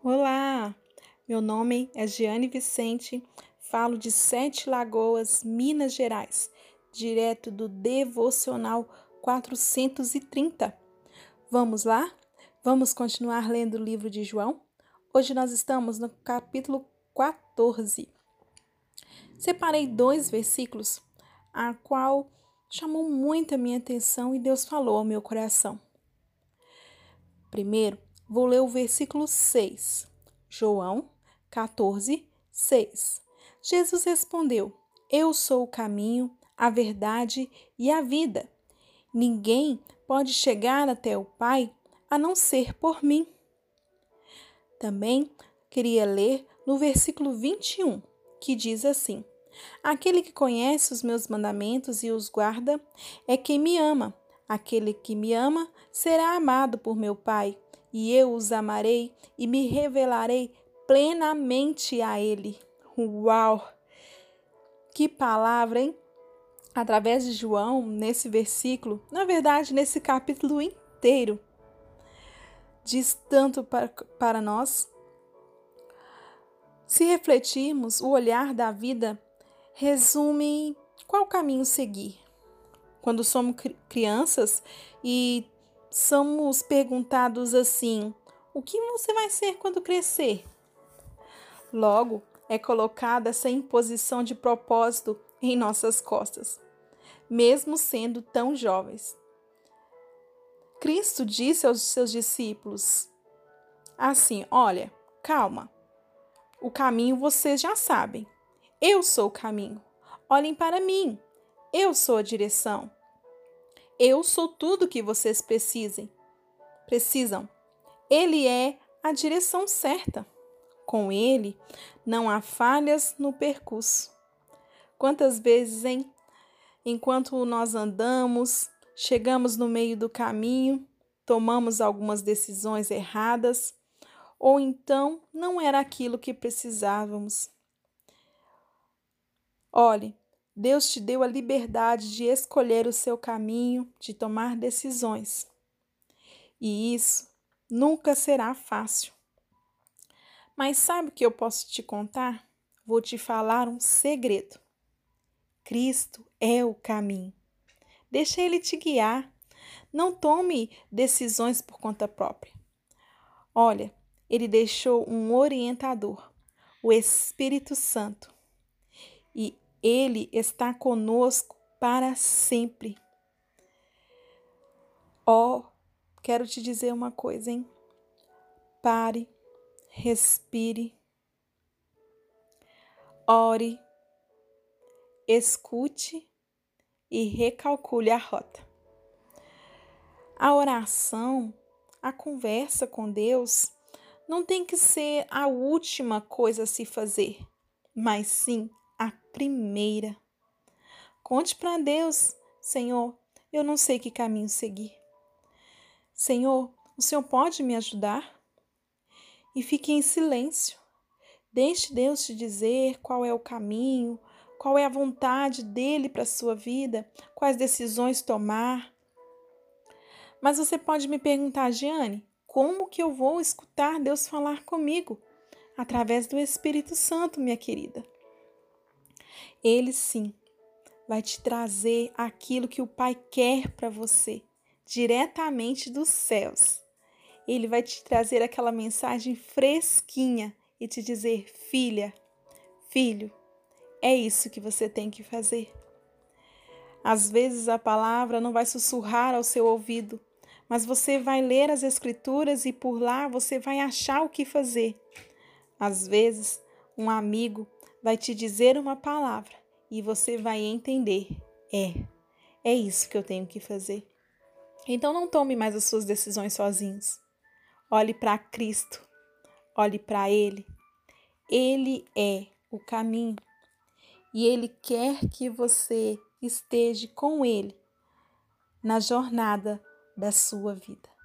Olá, meu nome é Giane Vicente, falo de Sete Lagoas, Minas Gerais, direto do Devocional 430. Vamos lá? Vamos continuar lendo o livro de João? Hoje nós estamos no capítulo 14. Separei dois versículos, a qual chamou muito a minha atenção e Deus falou ao meu coração. Primeiro, Vou ler o versículo 6. João 14, 6. Jesus respondeu: Eu sou o caminho, a verdade e a vida. Ninguém pode chegar até o Pai a não ser por mim. Também queria ler no versículo 21, que diz assim: Aquele que conhece os meus mandamentos e os guarda é quem me ama. Aquele que me ama será amado por meu Pai e eu os amarei e me revelarei plenamente a Ele. Uau! Que palavra, hein? Através de João, nesse versículo, na verdade, nesse capítulo inteiro, diz tanto para, para nós. Se refletirmos, o olhar da vida resume qual caminho seguir. Quando somos crianças e somos perguntados assim: o que você vai ser quando crescer? Logo, é colocada essa imposição de propósito em nossas costas, mesmo sendo tão jovens. Cristo disse aos seus discípulos assim: Olha, calma, o caminho vocês já sabem. Eu sou o caminho. Olhem para mim. Eu sou a direção. Eu sou tudo que vocês precisem. Precisam. Ele é a direção certa. Com ele não há falhas no percurso. Quantas vezes, hein? Enquanto nós andamos, chegamos no meio do caminho, tomamos algumas decisões erradas, ou então não era aquilo que precisávamos. Olhe, Deus te deu a liberdade de escolher o seu caminho, de tomar decisões. E isso nunca será fácil. Mas sabe o que eu posso te contar? Vou te falar um segredo. Cristo é o caminho. Deixa ele te guiar. Não tome decisões por conta própria. Olha, ele deixou um orientador, o Espírito Santo. Ele está conosco para sempre. Ó, oh, quero te dizer uma coisa, hein? Pare, respire, ore, escute e recalcule a rota. A oração, a conversa com Deus, não tem que ser a última coisa a se fazer, mas sim primeira. Conte para Deus, Senhor, eu não sei que caminho seguir. Senhor, o Senhor pode me ajudar? E fique em silêncio. Deixe Deus te dizer qual é o caminho, qual é a vontade dele para a sua vida, quais decisões tomar. Mas você pode me perguntar, Giane, como que eu vou escutar Deus falar comigo? Através do Espírito Santo, minha querida. Ele sim vai te trazer aquilo que o Pai quer para você, diretamente dos céus. Ele vai te trazer aquela mensagem fresquinha e te dizer: filha, filho, é isso que você tem que fazer. Às vezes a palavra não vai sussurrar ao seu ouvido, mas você vai ler as Escrituras e por lá você vai achar o que fazer. Às vezes, um amigo vai te dizer uma palavra e você vai entender: é, é isso que eu tenho que fazer. Então não tome mais as suas decisões sozinhos. Olhe para Cristo, olhe para Ele. Ele é o caminho e Ele quer que você esteja com Ele na jornada da sua vida.